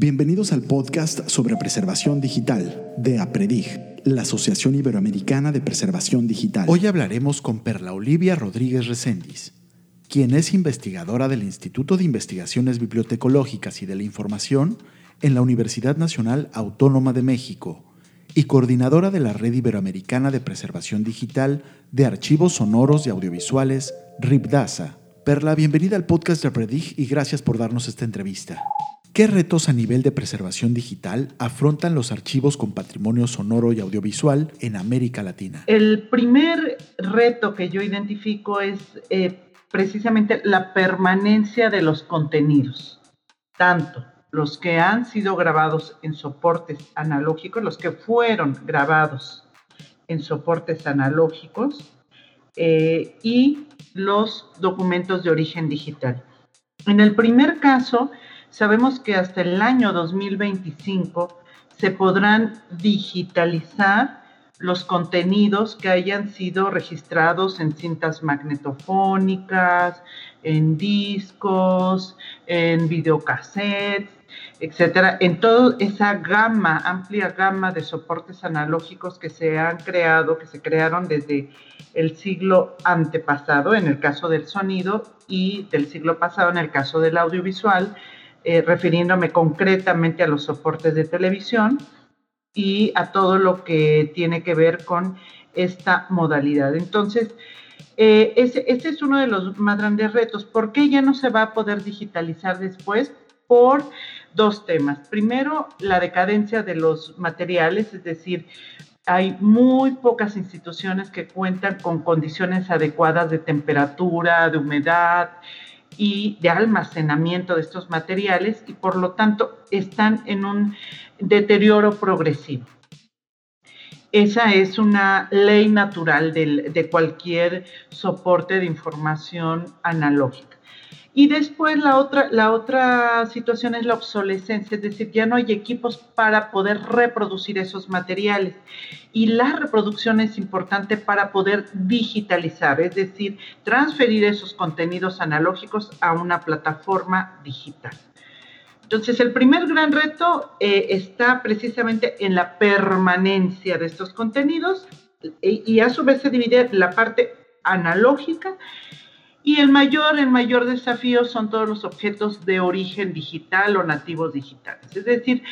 Bienvenidos al podcast sobre preservación digital de APREDIG, la Asociación Iberoamericana de Preservación Digital. Hoy hablaremos con Perla Olivia Rodríguez Recendis, quien es investigadora del Instituto de Investigaciones Bibliotecológicas y de la Información en la Universidad Nacional Autónoma de México y coordinadora de la Red Iberoamericana de Preservación Digital de Archivos Sonoros y Audiovisuales, RIPDASA. Perla, bienvenida al podcast de APREDIG y gracias por darnos esta entrevista. ¿Qué retos a nivel de preservación digital afrontan los archivos con patrimonio sonoro y audiovisual en América Latina? El primer reto que yo identifico es eh, precisamente la permanencia de los contenidos, tanto los que han sido grabados en soportes analógicos, los que fueron grabados en soportes analógicos eh, y los documentos de origen digital. En el primer caso, Sabemos que hasta el año 2025 se podrán digitalizar los contenidos que hayan sido registrados en cintas magnetofónicas, en discos, en videocassettes, etcétera, en toda esa gama, amplia gama de soportes analógicos que se han creado, que se crearon desde el siglo antepasado, en el caso del sonido, y del siglo pasado, en el caso del audiovisual, eh, refiriéndome concretamente a los soportes de televisión y a todo lo que tiene que ver con esta modalidad. Entonces, eh, ese, es uno de los más grandes retos. ¿Por qué ya no se va a poder digitalizar después? Por dos temas. Primero, la decadencia de los materiales, es decir, hay muy pocas instituciones que cuentan con condiciones adecuadas de temperatura, de humedad, y de almacenamiento de estos materiales y por lo tanto están en un deterioro progresivo. Esa es una ley natural de cualquier soporte de información analógica. Y después la otra, la otra situación es la obsolescencia, es decir, ya no hay equipos para poder reproducir esos materiales. Y la reproducción es importante para poder digitalizar, es decir, transferir esos contenidos analógicos a una plataforma digital. Entonces, el primer gran reto eh, está precisamente en la permanencia de estos contenidos y, y a su vez se divide la parte analógica y el mayor, el mayor desafío son todos los objetos de origen digital o nativos digitales. Es decir,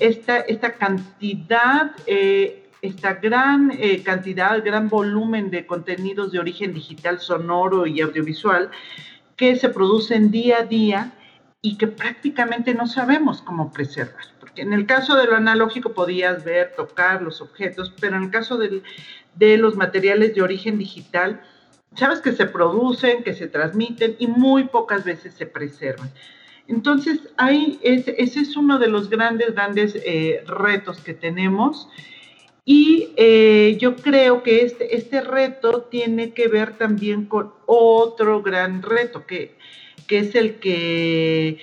esta, esta cantidad, eh, esta gran eh, cantidad, gran volumen de contenidos de origen digital, sonoro y audiovisual que se producen día a día y que prácticamente no sabemos cómo preservar. Porque en el caso de lo analógico podías ver, tocar los objetos, pero en el caso de los materiales de origen digital, sabes que se producen, que se transmiten y muy pocas veces se preservan. Entonces, ahí ese, es uno de los grandes, grandes eh, retos que tenemos. Y eh, yo creo que este, este reto tiene que ver también con otro gran reto, que, que es el que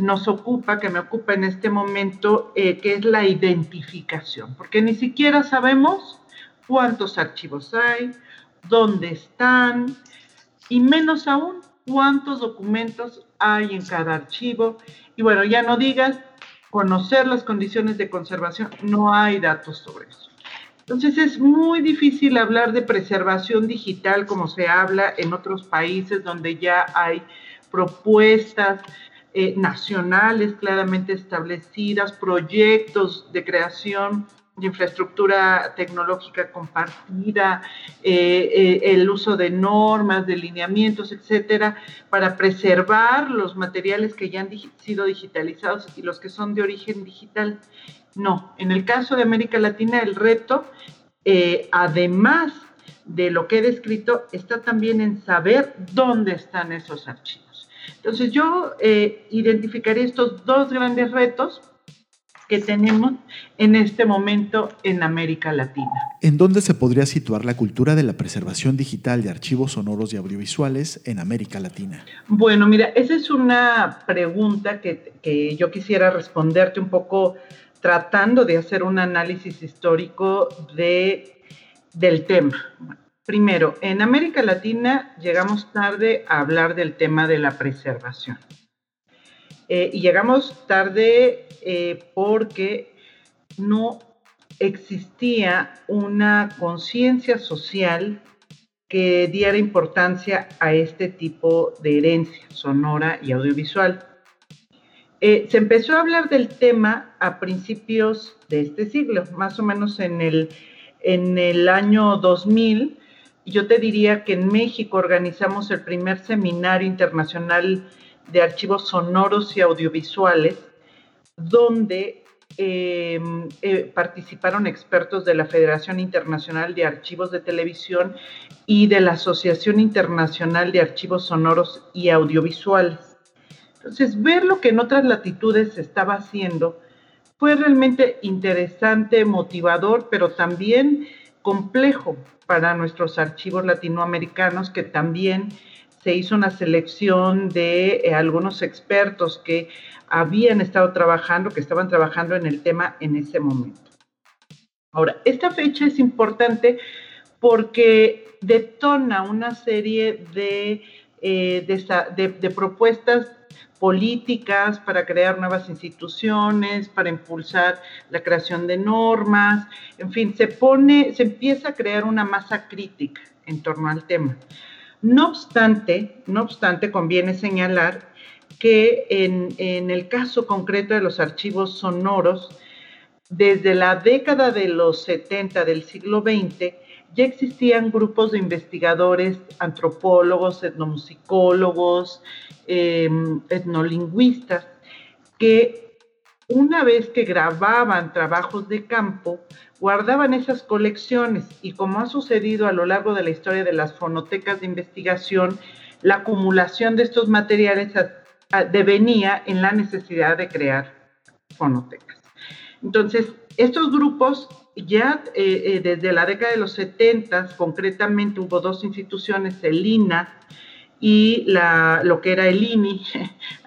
nos ocupa, que me ocupa en este momento, eh, que es la identificación, porque ni siquiera sabemos cuántos archivos hay, dónde están y menos aún cuántos documentos hay en cada archivo. Y bueno, ya no digas conocer las condiciones de conservación, no hay datos sobre eso. Entonces es muy difícil hablar de preservación digital como se habla en otros países donde ya hay propuestas eh, nacionales claramente establecidas, proyectos de creación de infraestructura tecnológica compartida, eh, eh, el uso de normas, de lineamientos, etcétera, para preservar los materiales que ya han sido digitalizados y los que son de origen digital. No, en el caso de América Latina, el reto, eh, además de lo que he descrito, está también en saber dónde están esos archivos. Entonces, yo identificaré estos dos grandes retos que tenemos en este momento en América Latina. ¿En dónde se podría situar la cultura de la preservación digital de archivos sonoros y audiovisuales en América Latina? Bueno, mira, esa es una pregunta que, que yo quisiera responderte un poco tratando de hacer un análisis histórico de, del tema. Primero, en América Latina llegamos tarde a hablar del tema de la preservación. Eh, y llegamos tarde eh, porque no existía una conciencia social que diera importancia a este tipo de herencia sonora y audiovisual. Eh, se empezó a hablar del tema a principios de este siglo, más o menos en el, en el año 2000. Yo te diría que en México organizamos el primer seminario internacional de archivos sonoros y audiovisuales, donde em, eh, participaron expertos de la Federación Internacional de Archivos de Televisión y de la Asociación Internacional de Archivos Sonoros y Audiovisuales. Entonces, ver lo que en otras latitudes se estaba haciendo fue realmente interesante, motivador, pero también complejo para nuestros archivos latinoamericanos que también se hizo una selección de eh, algunos expertos que habían estado trabajando, que estaban trabajando en el tema en ese momento. Ahora, esta fecha es importante porque detona una serie de, eh, de, propuestas políticas para crear nuevas instituciones, para impulsar la creación de normas, en fin, se pone, se empieza a crear una masa crítica en torno al tema. No obstante, no obstante, conviene señalar que en, el caso concreto de los archivos sonoros, desde la década de los 70 del siglo XX, ya existían grupos de investigadores, antropólogos, etnomusicólogos, em, etnolingüistas, que una vez que grababan trabajos de campo, guardaban esas colecciones y como ha sucedido a lo largo de la historia de las fonotecas de investigación, la acumulación de estos materiales devenía en la necesidad de crear fonotecas. Entonces, estos grupos ya eh, eh, desde la década de los 70, concretamente hubo dos instituciones, el INA y lo que era el INI,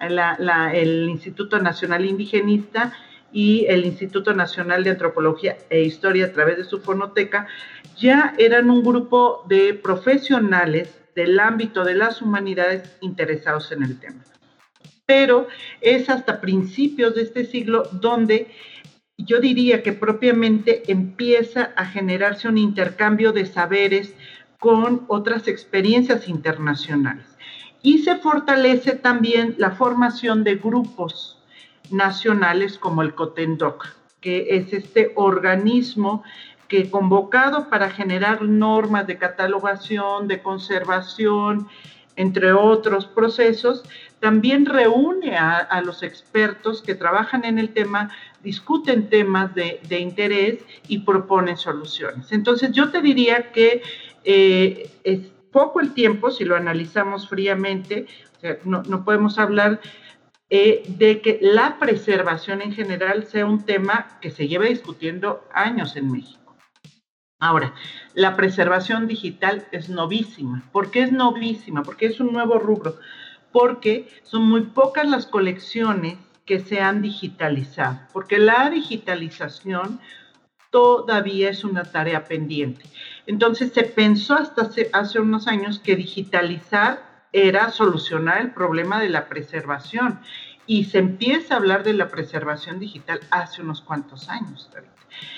el Instituto Nacional Indigenista, y el Instituto Nacional de Antropología e Historia a través de su fonoteca, ya eran un grupo de profesionales del ámbito de las humanidades interesados en el tema. Pero es hasta principios de este siglo donde yo diría que propiamente empieza a generarse un intercambio de saberes con otras experiencias internacionales. Y se fortalece también la formación de grupos nacionales como el COTENDOC, que es este organismo que convocado para generar normas de catalogación, de conservación, entre otros procesos, también reúne a, los expertos que trabajan en el tema, discuten temas de, interés y proponen soluciones. Entonces yo te diría que eh, es poco el tiempo, si lo analizamos fríamente, no, no podemos hablar eh, de que la preservación en general sea un tema que se lleva discutiendo años en México. Ahora, la preservación digital es novísima. ¿Por qué es novísima? Porque es un nuevo rubro. Porque son muy pocas las colecciones que se han digitalizado. Porque la digitalización todavía es una tarea pendiente. Entonces se pensó hasta hace, hace unos años que digitalizar era solucionar el problema de la preservación. Y se empieza a hablar de la preservación digital hace unos cuantos años.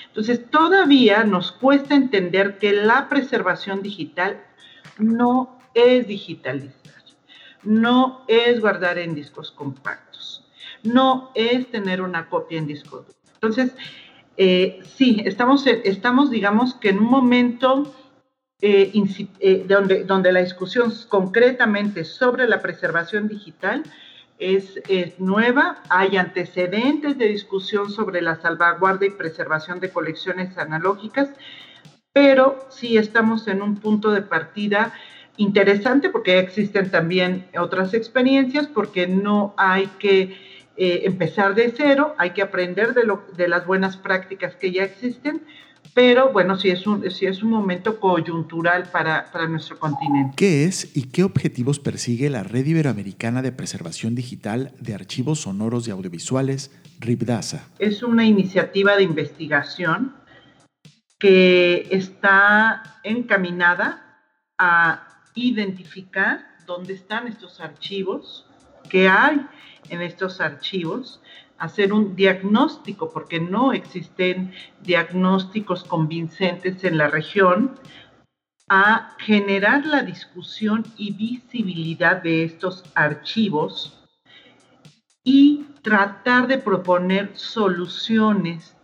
Entonces, todavía nos cuesta entender que la preservación digital no es digitalizar, no es guardar en discos compactos, no es tener una copia en disco Entonces, eh, sí, estamos, estamos, digamos que en un momento eh, eh, donde, donde la discusión concretamente sobre la preservación digital es, nueva, hay antecedentes de discusión sobre la salvaguarda y preservación de colecciones analógicas, pero sí estamos en un punto de partida interesante porque existen también otras experiencias, porque no hay que eh, empezar de cero, hay que aprender de, lo, de las buenas prácticas que ya existen, pero bueno, sí es un, es un momento coyuntural para, para, nuestro continente. ¿Qué es y qué objetivos persigue la Red Iberoamericana de Preservación Digital de Archivos Sonoros y Audiovisuales, RIBDASA? Es una iniciativa de investigación que está encaminada a identificar dónde están estos archivos qué hay en estos archivos, hacer un diagnóstico, porque no existen diagnósticos convincentes en la región, a generar la discusión y visibilidad de estos archivos y tratar de proponer soluciones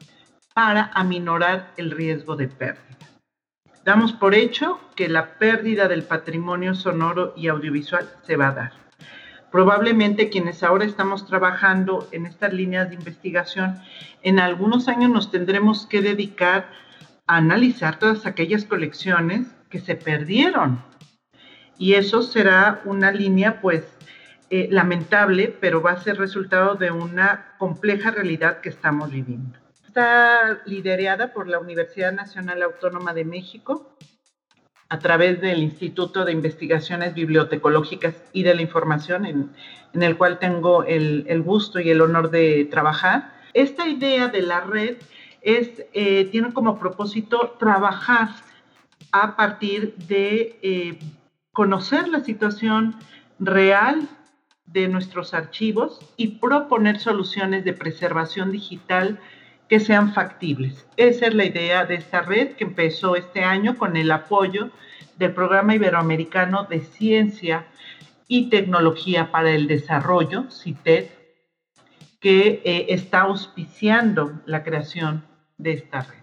para aminorar el riesgo de pérdida. Damos por hecho que la pérdida del patrimonio sonoro y audiovisual se va a dar. Probablemente quienes ahora estamos trabajando en estas líneas de investigación, en algunos años nos tendremos que dedicar a analizar todas aquellas colecciones que se perdieron. Y eso será una línea, pues, eh, lamentable, pero va a ser resultado de una compleja realidad que estamos viviendo. Está liderada por la Universidad Nacional Autónoma de México a través del Instituto de Investigaciones Bibliotecológicas y de la Información, en, el cual tengo el, gusto y el honor de trabajar. Esta idea de la red es, eh, tiene como propósito trabajar a partir de eh, conocer la situación real de nuestros archivos y proponer soluciones de preservación digital que sean factibles. Esa es la idea de esta red que empezó este año con el apoyo del Programa Iberoamericano de Ciencia y Tecnología para el Desarrollo, CITED, que eh, está auspiciando la creación de esta red.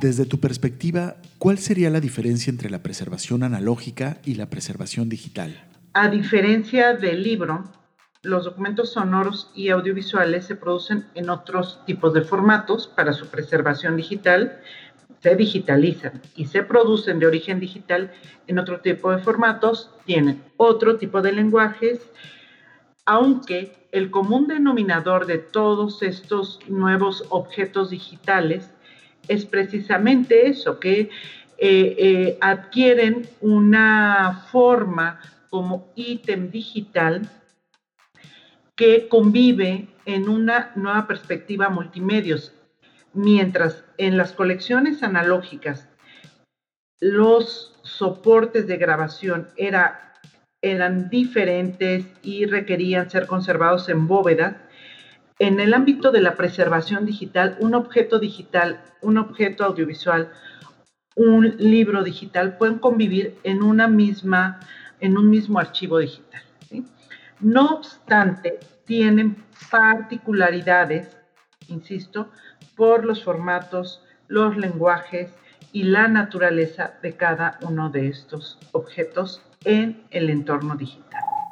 Desde tu perspectiva, ¿cuál sería la diferencia entre la preservación analógica y la preservación digital? A diferencia del libro, los documentos sonoros y audiovisuales se producen en otros tipos de formatos para su preservación digital, se digitalizan y se producen de origen digital en otro tipo de formatos, tienen otro tipo de lenguajes, aunque el común denominador de todos estos nuevos objetos digitales es precisamente eso, que eh, eh, adquieren una forma como ítem digital que convive en una nueva perspectiva multimedios, mientras en las colecciones analógicas los soportes de grabación era, eran diferentes y requerían ser conservados en bóvedas, en el ámbito de la preservación digital, un objeto digital, un objeto audiovisual, un libro digital pueden convivir en una misma, en un mismo archivo digital. No obstante, tienen particularidades, insisto, por los formatos, los lenguajes y la naturaleza de cada uno de estos objetos en el entorno digital.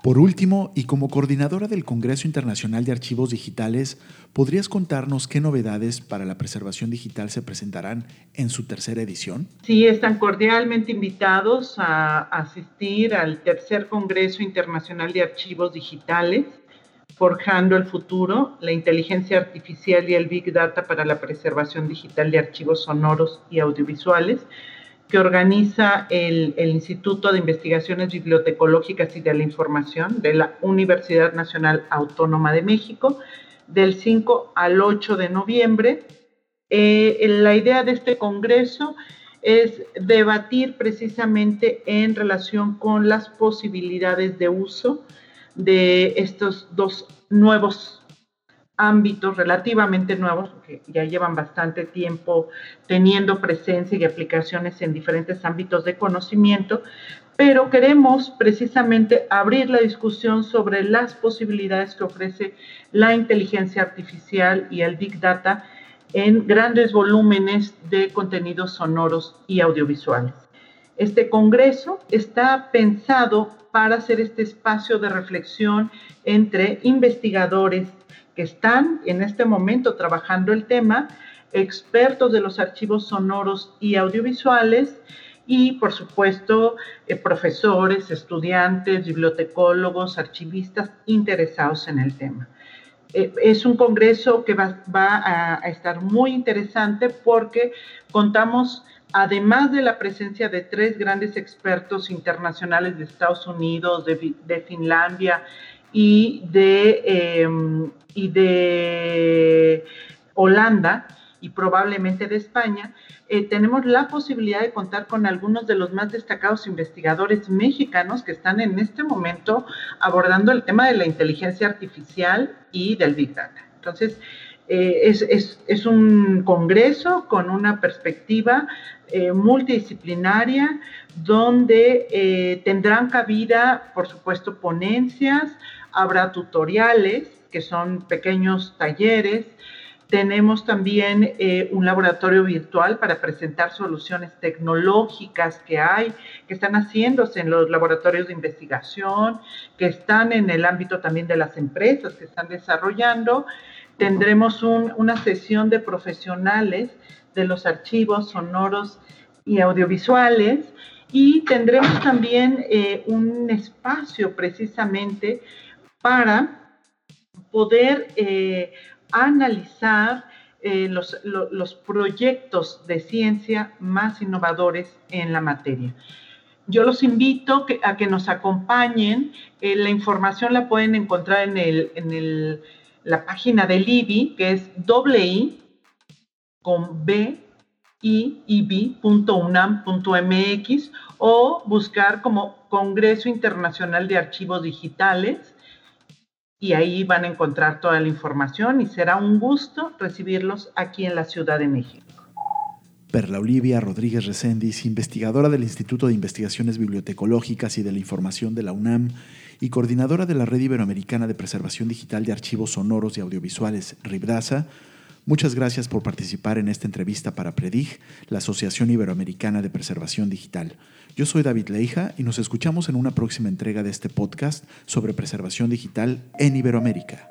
Por último, y como coordinadora del Congreso Internacional de Archivos Digitales, ¿podrías contarnos qué novedades para la preservación digital se presentarán en su tercera edición? Sí, están cordialmente invitados a asistir al tercer Congreso Internacional de Archivos Digitales, Forjando el Futuro, la inteligencia artificial y el Big Data para la preservación digital de archivos sonoros y audiovisuales que organiza el, Instituto de Investigaciones Bibliotecológicas y de la Información de la Universidad Nacional Autónoma de México, del 5 al 8 de noviembre. Eh, la idea de este congreso es debatir precisamente en relación con las posibilidades de uso de estos dos nuevos ámbitos relativamente nuevos, que ya llevan bastante tiempo teniendo presencia y aplicaciones en diferentes ámbitos de conocimiento, pero queremos precisamente abrir la discusión sobre las posibilidades que ofrece la inteligencia artificial y el Big Data en grandes volúmenes de contenidos sonoros y audiovisuales. Este Congreso está pensado para hacer este espacio de reflexión entre investigadores, que están en este momento trabajando el tema, expertos de los archivos sonoros y audiovisuales y, por supuesto, eh, profesores, estudiantes, bibliotecólogos, archivistas interesados en el tema. Eh, es un congreso que va, a, estar muy interesante porque contamos, además de la presencia de tres grandes expertos internacionales de Estados Unidos, de, de Finlandia y de, em, y de Holanda, y probablemente de España, eh, tenemos la posibilidad de contar con algunos de los más destacados investigadores mexicanos que están en este momento abordando el tema de la inteligencia artificial y del Big Data. Entonces, eh, es, un congreso con una perspectiva eh, multidisciplinaria donde tendrán cabida, por supuesto, ponencias, habrá tutoriales, que son pequeños talleres, tenemos también eh, un laboratorio virtual para presentar soluciones tecnológicas que hay, que están haciéndose en los laboratorios de investigación, que están en el ámbito también de las empresas que están desarrollando. Tendremos una sesión de profesionales de los archivos sonoros y audiovisuales y tendremos también eh, un espacio precisamente para poder eh, analizar eh, los, proyectos de ciencia más innovadores en la materia. Yo los invito a que nos acompañen. Eh, la información la pueden encontrar en, la página del IBI, que es doble I con B i.unam.mx o buscar como Congreso Internacional de Archivos Digitales y ahí van a encontrar toda la información y será un gusto recibirlos aquí en la Ciudad de México. Perla Olivia Rodríguez Recendis, investigadora del Instituto de Investigaciones Bibliotecológicas y de la Información de la UNAM y coordinadora de la Red Iberoamericana de Preservación Digital de Archivos Sonoros y Audiovisuales, RIBDASA, Muchas gracias por participar en esta entrevista para Predig, la Asociación Iberoamericana de Preservación Digital. Yo soy David Leija y nos escuchamos en una próxima entrega de este podcast sobre preservación digital en Iberoamérica.